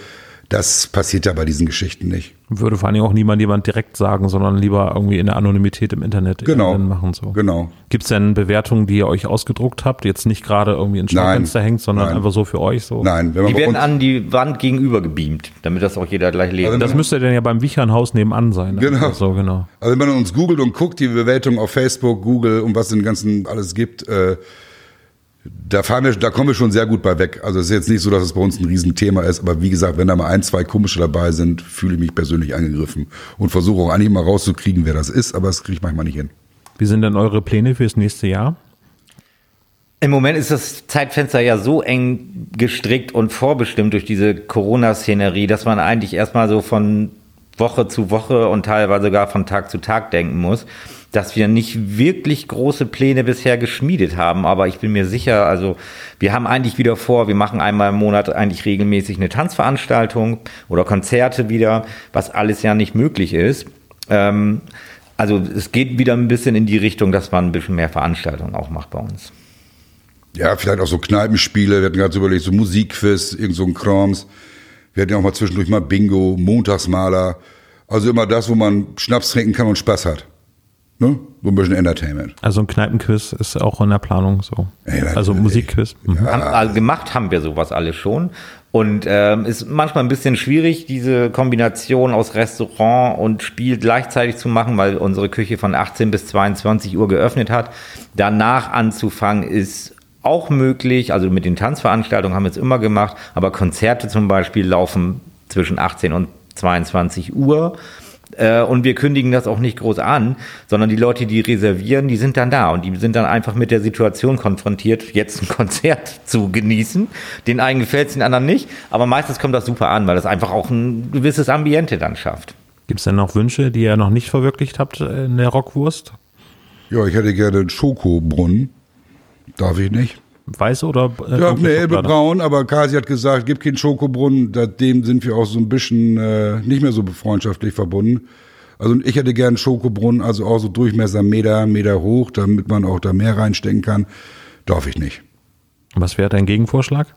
Das passiert ja bei diesen Geschichten nicht. Würde vor allen Dingen auch niemand jemand direkt sagen, sondern lieber irgendwie in der Anonymität im Internet genau. machen. So. Genau. Gibt es denn Bewertungen, die ihr euch ausgedruckt habt, jetzt nicht gerade irgendwie ins Schaufenster hängt, sondern Nein. einfach so für euch so? Nein, wenn man Die werden an die Wand gegenüber gebeamt, damit das auch jeder gleich lesen Also Das müsste denn ja beim Wichernhaus nebenan sein. Genau. So, genau. also wenn man uns googelt und guckt, die Bewertung auf Facebook, Google und was es den ganzen alles gibt, äh, da fahren wir, da kommen wir schon sehr gut bei weg. Also es ist jetzt nicht so, dass es bei uns ein Riesenthema ist, aber wie gesagt, wenn da mal ein, zwei komische dabei sind, fühle ich mich persönlich angegriffen und versuche auch eigentlich mal rauszukriegen, wer das ist, aber das kriege ich manchmal nicht hin. Wie sind denn eure Pläne fürs nächste Jahr? Im Moment ist das Zeitfenster ja so eng gestrickt und vorbestimmt durch diese Corona-Szenerie, dass man eigentlich erstmal so von Woche zu Woche und teilweise sogar von Tag zu Tag denken muss, dass wir nicht wirklich große Pläne bisher geschmiedet haben. Aber ich bin mir sicher, also wir haben eigentlich wieder vor, wir machen einmal im Monat eigentlich regelmäßig eine Tanzveranstaltung oder Konzerte wieder, was alles ja nicht möglich ist. Ähm, also es geht wieder ein bisschen in die Richtung, dass man ein bisschen mehr Veranstaltungen auch macht bei uns. Ja, vielleicht auch so Kneipenspiele, wir hatten so überlegt, so Musikquiz, irgend so ein Krams. Wir hatten ja auch mal zwischendurch mal Bingo, Montagsmaler. Also immer das, wo man Schnaps trinken kann und Spaß hat. Ne? So ein bisschen Entertainment. Also ein Kneipenquiz ist auch in der Planung so. Ey, also Musikquiz. Mhm. Haben, also gemacht haben wir sowas alles schon. Und ähm, ist manchmal ein bisschen schwierig, diese Kombination aus Restaurant und Spiel gleichzeitig zu machen, weil unsere Küche von 18 bis 22 Uhr geöffnet hat. Danach anzufangen ist auch möglich. Also mit den Tanzveranstaltungen haben wir es immer gemacht, aber Konzerte zum Beispiel laufen zwischen 18 und 22 Uhr. Äh, Und wir kündigen das auch nicht groß an, sondern die Leute, die reservieren, die sind dann da und die sind dann einfach mit der Situation konfrontiert, jetzt ein Konzert zu genießen. Den einen gefällt es, den anderen nicht, aber meistens kommt das super an, weil das einfach auch ein gewisses Ambiente dann schafft. Gibt es denn noch Wünsche, die ihr noch nicht verwirklicht habt äh, in der Rockwurst? Ja, ich hätte gerne einen Schokobrunnen. Darf ich nicht? Weiß oder? Äh, Ja, dunkle ne, Schokolade? hellbebraun, aber Kasi hat gesagt, gib keinen Schokobrunnen. Seitdem sind wir auch so ein bisschen äh, nicht mehr so freundschaftlich verbunden. Also ich hätte gern einen Schokobrunnen, also auch so Durchmesser Meter, Meter hoch, damit man auch da mehr reinstecken kann. Darf ich nicht. Was wäre dein Gegenvorschlag?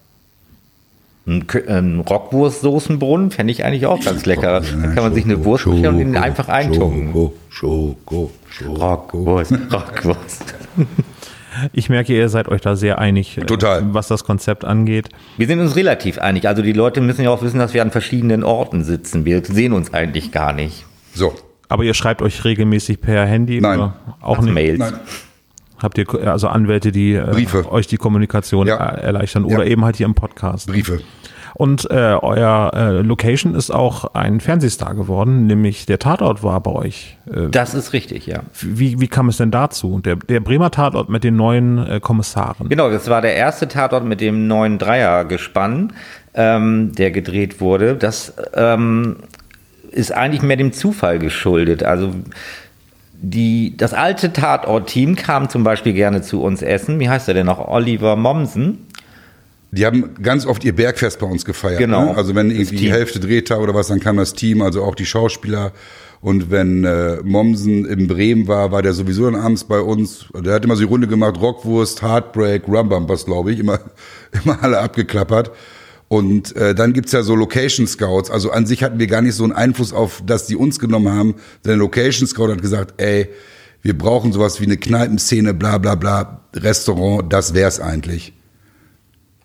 Ein, ein Rockwurst-Soßenbrunnen fände ich eigentlich auch ganz lecker. Da kann man sich eine Schoko, Wurst bestellen und ihn Schoko, einfach eintunken. Schoko, Schoko, Schoko. Rockwurst, Rockwurst. Ich merke, ihr seid euch da sehr einig, äh, Total. was das Konzept angeht. Wir sind uns relativ einig. Also die Leute müssen ja auch wissen, dass wir an verschiedenen Orten sitzen. Wir sehen uns eigentlich gar nicht. So, Aber ihr schreibt euch regelmäßig per Handy? Nein. Oder auch nicht? Mails. nein. Habt ihr also Anwälte, die äh, Briefe. euch die Kommunikation Ja. erleichtern oder Ja. eben halt hier im Podcast? Briefe. Und äh, euer äh, Location ist auch ein Fernsehstar geworden, nämlich der Tatort war bei euch. Äh, Das ist richtig, ja. wie, wie kam es denn dazu? Der, der Bremer Tatort mit den neuen äh, Kommissaren. Genau, das war der erste Tatort mit dem neuen Dreiergespann, ähm, der gedreht wurde. Das ähm, ist eigentlich mehr dem Zufall geschuldet. Also die, das alte Tatort-Team kam zum Beispiel gerne zu uns essen. Wie heißt er denn noch? Oliver Mommsen. Die haben ganz oft ihr Bergfest bei uns gefeiert. Genau. Ne? Also wenn irgendwie die. Hälfte Drehtag oder was, dann kam das Team, also auch die Schauspieler. Und wenn äh, Mommsen in Bremen war, war der sowieso dann abends bei uns. Der hat immer so die Runde gemacht, Rockwurst, Heartbreak, Rumbumpers, glaube ich, immer, immer alle abgeklappert. Und äh, dann gibt's ja so Location Scouts. Also an sich hatten wir gar nicht so einen Einfluss auf, dass die uns genommen haben. Der Location Scout hat gesagt, ey, wir brauchen sowas wie eine Kneipenszene, bla bla bla, Restaurant, das wär's eigentlich.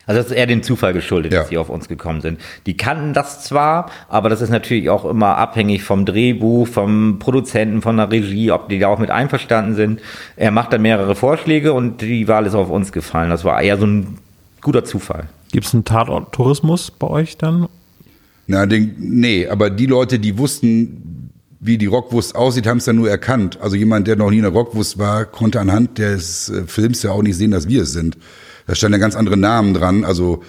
Also das ist eher dem Zufall geschuldet, Ja. dass sie auf uns gekommen sind. Die kannten das zwar, aber das ist natürlich auch immer abhängig vom Drehbuch, vom Produzenten, von der Regie, ob die da auch mit einverstanden sind. Er macht dann mehrere Vorschläge und die Wahl ist auf uns gefallen. Das war eher so ein guter Zufall. Gibt es einen Tatort-Tourismus bei euch dann? Na, den, nee, aber die Leute, die wussten, wie die Rockwurst aussieht, haben es dann nur erkannt. Also jemand, der noch nie in der Rockwurst war, konnte anhand des äh, Films ja auch nicht sehen, dass wir es sind. Da standen ja ganz andere Namen dran. Also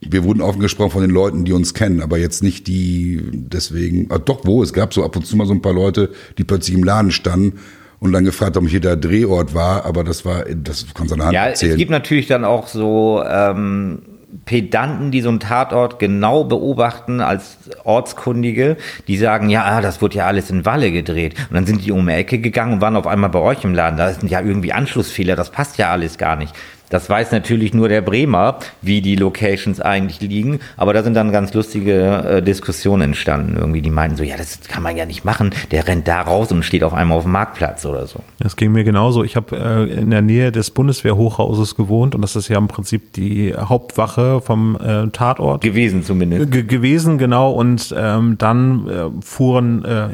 wir wurden offen gesprochen von den Leuten, die uns kennen, aber jetzt nicht die deswegen. Ah, doch, wo? Es gab so ab und zu mal so ein paar Leute, die plötzlich im Laden standen und dann gefragt, ob hier der Drehort war, aber das war, das kannst du an der Hand Ja, erzählen. es gibt natürlich dann auch so ähm, Pedanten, die so einen Tatort genau beobachten als Ortskundige, die sagen, ja, ah, das wurde ja alles in Walle gedreht. Und dann sind die um die Ecke gegangen und waren auf einmal bei euch im Laden. Da sind ja irgendwie Anschlussfehler, das passt ja alles gar nicht. Das weiß natürlich nur der Bremer, wie die Locations eigentlich liegen. Aber da sind dann ganz lustige äh, Diskussionen entstanden. Irgendwie, die meinten so, ja, das kann man ja nicht machen. Der rennt da raus und steht auf einmal auf dem Marktplatz oder so. Das ging mir genauso. Ich habe äh, in der Nähe des Bundeswehrhochhauses gewohnt und das ist ja im Prinzip die Hauptwache vom äh, Tatort. Gewesen zumindest. Ge gewesen, genau. Und ähm, dann äh, fuhren äh,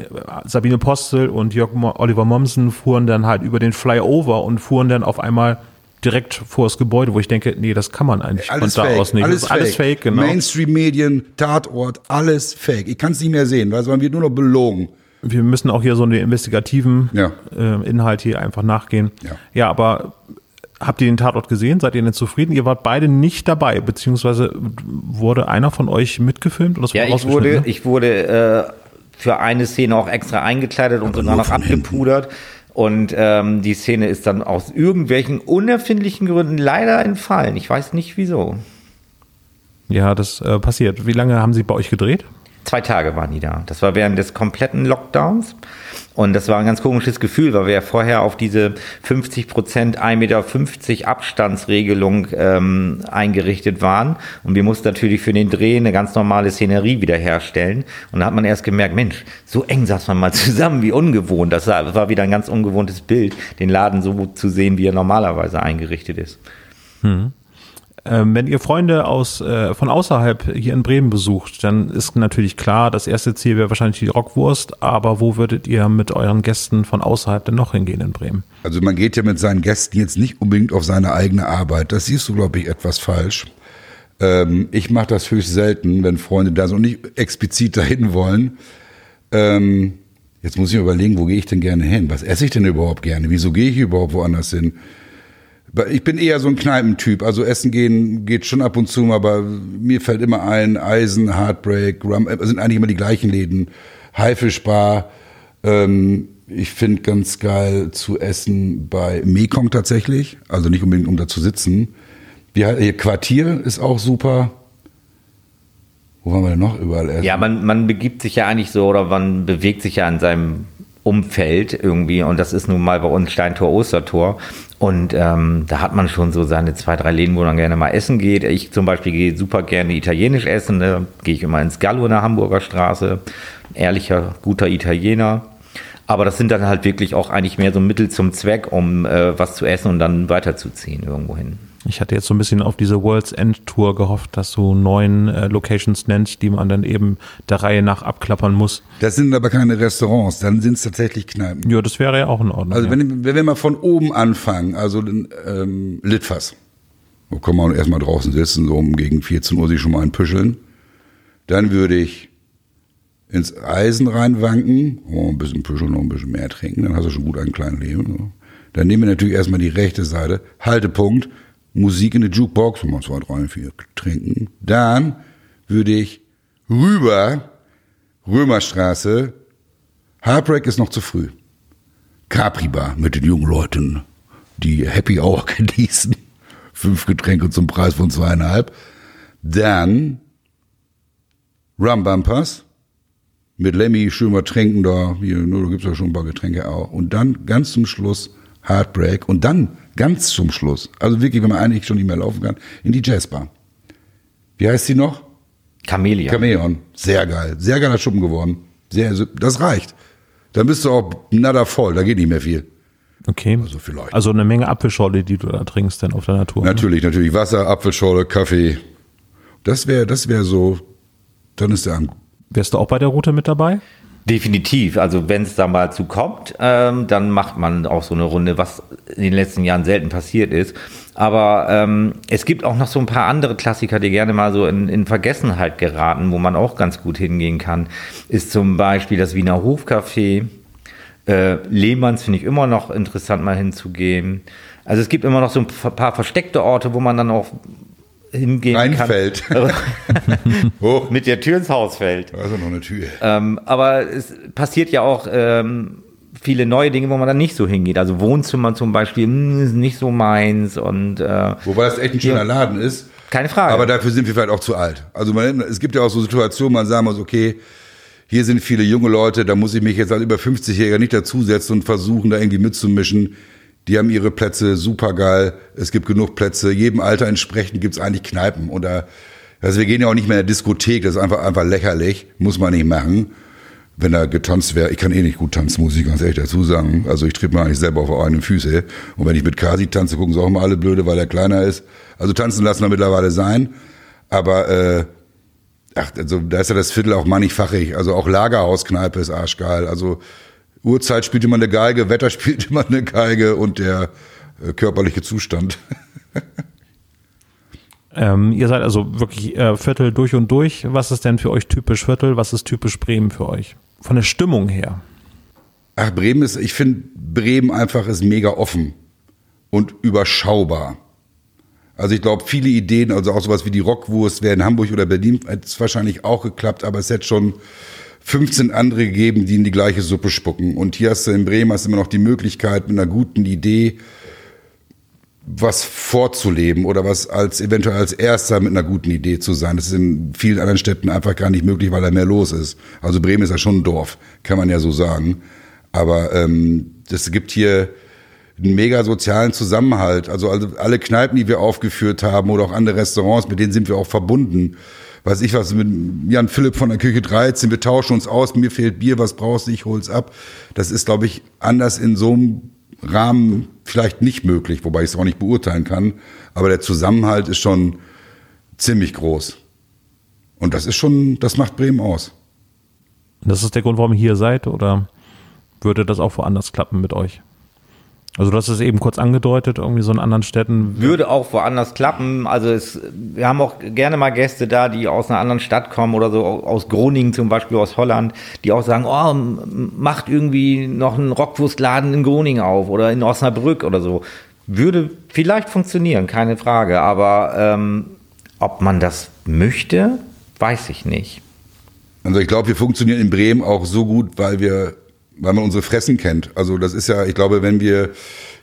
Sabine Postel und Jörg Mo Oliver Mommsen fuhren dann halt über den Flyover und fuhren dann auf einmal direkt vor das Gebäude, wo ich denke, nee, das kann man eigentlich alles von da fake, aus nicht. Alles, das ist alles fake, genau. Mainstream-Medien, Tatort, alles fake. Ich kann es nicht mehr sehen, weil man wird nur noch belogen. Wir müssen auch hier so einen investigativen Ja. äh, Inhalt hier einfach nachgehen. Ja. ja, aber habt ihr den Tatort gesehen? Seid ihr denn zufrieden? Ihr wart beide nicht dabei, beziehungsweise wurde einer von euch mitgefilmt? Das Ja, wurde ich wurde, ne? ich wurde äh, für eine Szene auch extra eingekleidet und sogar noch von hinten. Und ähm, die Szene ist dann aus irgendwelchen unerfindlichen Gründen leider entfallen. Ich weiß nicht wieso. Ja, das äh, passiert. Wie lange haben sie bei euch gedreht? Zwei Tage waren die da. Das war während des kompletten Lockdowns. Und das war ein ganz komisches Gefühl, weil wir ja vorher auf diese 50 Prozent 1,50 Meter Abstandsregelung ähm, eingerichtet waren. Und wir mussten natürlich für den Dreh eine ganz normale Szenerie wiederherstellen. Und da hat man erst gemerkt, Mensch, so eng saß man mal zusammen, wie ungewohnt. Das war, wieder ein ganz ungewohntes Bild, den Laden so zu sehen, wie er normalerweise eingerichtet ist. Ähm, wenn ihr Freunde aus, äh, von außerhalb hier in Bremen besucht, dann ist natürlich klar, das erste Ziel wäre wahrscheinlich die Rockwurst, aber wo würdet ihr mit euren Gästen von außerhalb denn noch hingehen in Bremen? Also man geht ja mit seinen Gästen jetzt nicht unbedingt auf seine eigene Arbeit. Das siehst du, glaube ich, etwas falsch. Ähm, ich mache das höchst selten, wenn Freunde da und nicht explizit dahin wollen. Ähm, jetzt muss ich überlegen, wo gehe ich denn gerne hin? Was esse ich denn überhaupt gerne? Wieso gehe ich überhaupt woanders hin? Ich bin eher so ein Kneipentyp. Also essen gehen geht schon ab und zu, aber mir fällt immer ein, Eisen, Heartbreak, Rum, äh, sind eigentlich immer die gleichen Läden. Haifischbar. Ähm, ich finde ganz geil zu essen bei Mekong tatsächlich. Also nicht unbedingt, um da zu sitzen. Heißt- hier Quartier ist auch super. Wo waren wir denn noch überall essen? Ja, man, man begibt sich ja eigentlich so oder man bewegt sich ja in seinem Umfeld irgendwie und das ist nun mal bei uns Steintor Ostertor und ähm, da hat man schon so seine zwei, drei Läden, wo man gerne mal essen geht. Ich zum Beispiel gehe super gerne italienisch essen, ne? gehe ich immer ins Gallo in der Hamburger Straße, ehrlicher, guter Italiener. Aber das sind dann halt wirklich auch eigentlich mehr so Mittel zum Zweck, um äh, was zu essen und dann weiterzuziehen irgendwo hin. Ich hatte jetzt so ein bisschen auf diese World's End Tour gehofft, dass du neun äh, Locations nennst, die man dann eben der Reihe nach abklappern muss. Das sind aber keine Restaurants, dann sind es tatsächlich Kneipen. Ja, das wäre ja auch in Ordnung. Also ja. wenn, wenn wir mal von oben anfangen, also ähm, Litfass. Da kann man erstmal draußen sitzen, so um gegen 14 Uhr sich schon mal einpüscheln. Dann würde ich ins Eisen reinwanken, oh, ein bisschen püscheln, noch ein bisschen mehr trinken, dann hast du schon gut einen kleinen Leben. So. Dann nehmen wir natürlich erstmal die rechte Seite, Haltepunkt, Musik in der Jukebox, mal zwei, drei, vier trinken. Dann würde ich rüber, Römerstraße, Heartbreak ist noch zu früh. Capri Bar mit den jungen Leuten, die Happy Hour genießen. Fünf Getränke zum Preis von zweieinhalb. Dann Rum Bumpers mit Lemmy schön mal trinken da. Hier, nur, da gibt's ja schon ein paar Getränke auch. Und dann ganz zum Schluss Heartbreak und dann ganz zum Schluss, also wirklich, wenn man eigentlich schon nicht mehr laufen kann, in die Jazzbar. Wie heißt sie noch? Camellia. Chamäleon. Sehr geil. Sehr geiler Schuppen geworden. Sehr, das reicht. Dann bist du auch nada voll, da geht nicht mehr viel. okay. Also vielleicht. Also eine Menge Apfelschorle, die du da trinkst dann auf deiner Tour. ne? Natürlich, natürlich. Wasser, Apfelschorle, Kaffee. Das wäre, das wäre so, dann ist der Abend. Wärst du auch bei der Route mit dabei? Definitiv. Also wenn es da mal zu kommt, ähm, dann macht man auch so eine Runde, was in den letzten Jahren selten passiert ist. Aber ähm, es gibt auch noch so ein paar andere Klassiker, die gerne mal so in, in Vergessenheit geraten, wo man auch ganz gut hingehen kann. Ist zum Beispiel das Wiener Hofcafé. Äh, Lehmanns finde ich immer noch interessant, mal hinzugehen. Also es gibt immer noch so ein paar versteckte Orte, wo man dann auch hingehen Reinfällt. kann. Mit der Tür ins Haus fällt. Ja noch eine Tür. Ähm, aber es passiert ja auch ähm, viele neue Dinge, wo man dann nicht so hingeht. Also Wohnzimmer zum Beispiel mh, hm, ist nicht so meins und äh, wobei das echt ein schöner Laden ist. Keine Frage. Aber dafür sind wir vielleicht auch zu alt. Also man, es gibt ja auch so Situationen, man sagen muss, okay, hier sind viele junge Leute, da muss ich mich jetzt als über 50-Jähriger nicht dazusetzen und versuchen, da irgendwie mitzumischen. Die haben ihre Plätze super geil. Es gibt genug Plätze. Jedem Alter entsprechend gibt es eigentlich Kneipen. Oder also wir gehen ja auch nicht mehr in der Diskothek. Das ist einfach einfach lächerlich. Muss man nicht machen. Wenn da getanzt wäre, ich kann eh nicht gut tanzen, muss ich ganz ehrlich dazu sagen. Also ich tritt mir eigentlich selber auf eigenen Füße. Und wenn ich mit Kasi tanze, gucken sie auch mal alle blöde, weil er kleiner ist. Also tanzen lassen wir mittlerweile sein. Aber äh, ach, also da ist ja das Viertel auch mannigfachig. Also auch Lagerhauskneipe ist arschgeil. Also Uhrzeit spielt immer eine Geige, Wetter spielt immer eine Geige und der äh, körperliche Zustand. ähm, ihr seid also wirklich äh, Viertel durch und durch. Was ist denn für euch typisch Viertel? Was ist typisch Bremen für euch? Von der Stimmung her. Ach, Bremen ist, ich finde, Bremen einfach ist mega offen und überschaubar. Also ich glaube, viele Ideen, also auch sowas wie die Rockwurst wäre in Hamburg oder Berlin, hätte es wahrscheinlich auch geklappt, aber es hätte schon 15 andere gegeben, die in die gleiche Suppe spucken. Und hier hast du in Bremen hast immer noch die Möglichkeit, mit einer guten Idee was vorzuleben oder was als eventuell als erster mit einer guten Idee zu sein. Das ist in vielen anderen Städten einfach gar nicht möglich, weil da mehr los ist. Also Bremen ist ja schon ein Dorf, kann man ja so sagen. Aber ähm, das gibt hier einen mega sozialen Zusammenhalt. Also alle Kneipen, die wir aufgeführt haben oder auch andere Restaurants, mit denen sind wir auch verbunden weiß ich was, mit Jan Philipp von der Küche 13, wir tauschen uns aus, mir fehlt Bier, was brauchst du, ich hol's ab. Das ist, glaube ich, anders in so einem Rahmen vielleicht nicht möglich, wobei ich es auch nicht beurteilen kann. Aber der Zusammenhalt ist schon ziemlich groß. Und das ist schon, das macht Bremen aus. Das ist der Grund, warum ihr hier seid, oder würde das auch woanders klappen mit euch? Also du hast es eben kurz angedeutet, irgendwie so in anderen Städten. Würde auch woanders klappen. Also es, wir haben auch gerne mal Gäste da, die aus einer anderen Stadt kommen oder so aus Groningen zum Beispiel, aus Holland, die auch sagen, oh, macht irgendwie noch einen Rockwurstladen in Groningen auf oder in Osnabrück oder so. Würde vielleicht funktionieren, keine Frage. Aber ähm, ob man das möchte, weiß ich nicht. Also ich glaube, wir funktionieren in Bremen auch so gut, weil wir weil man unsere Fressen kennt. Also das ist ja, ich glaube, wenn wir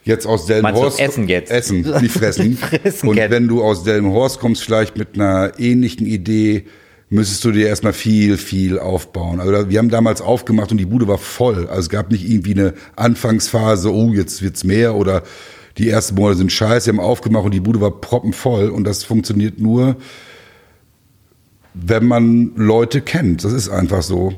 jetzt aus Delmenhorst essen jetzt essen, die fressen. fressen und wenn du aus Delmenhorst kommst, vielleicht mit einer ähnlichen Idee, müsstest du dir erstmal viel, viel aufbauen. Also wir haben damals aufgemacht und die Bude war voll. Also es gab nicht irgendwie eine Anfangsphase, oh, jetzt wird's mehr oder die ersten Monate sind scheiße. Wir haben aufgemacht und die Bude war proppenvoll und das funktioniert nur, wenn man Leute kennt. Das ist einfach so.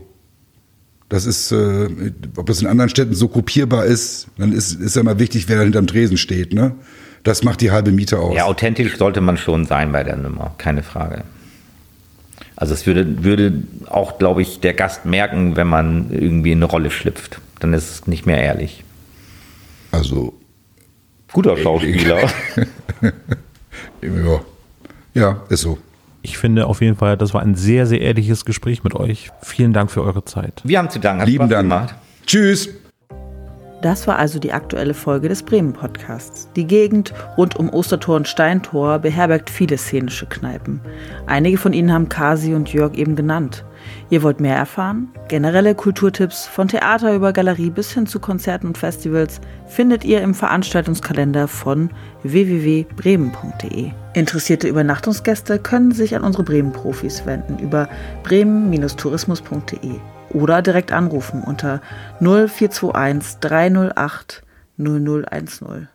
Das ist, äh, ob das in anderen Städten so kopierbar ist, dann ist, ist ja immer wichtig, wer da hinterm Tresen steht. Ne? Das macht die halbe Miete aus. Ja, authentisch sollte man schon sein bei der Nummer, keine Frage. Also es würde, würde auch, glaube ich, der Gast merken, wenn man irgendwie in eine Rolle schlüpft. Dann ist es nicht mehr ehrlich. Also. Guter Schauspieler. ja. ja, ist so. Ich finde auf jeden Fall, das war ein sehr, sehr ehrliches Gespräch mit euch. Vielen Dank für eure Zeit. Wir haben zu danken. Lieben Dank. Gemacht. Tschüss. Das war also die aktuelle Folge des Bremen Podcasts. Die Gegend rund um Ostertor und Steintor beherbergt viele szenische Kneipen. Einige von ihnen haben Kasi und Jörg eben genannt. Ihr wollt mehr erfahren? Generelle Kulturtipps von Theater über Galerie bis hin zu Konzerten und Festivals findet ihr im Veranstaltungskalender von www.bremen.de. Interessierte Übernachtungsgäste können sich an unsere Bremen-Profis wenden über bremen-tourismus.de oder direkt anrufen unter 0421 308 0010.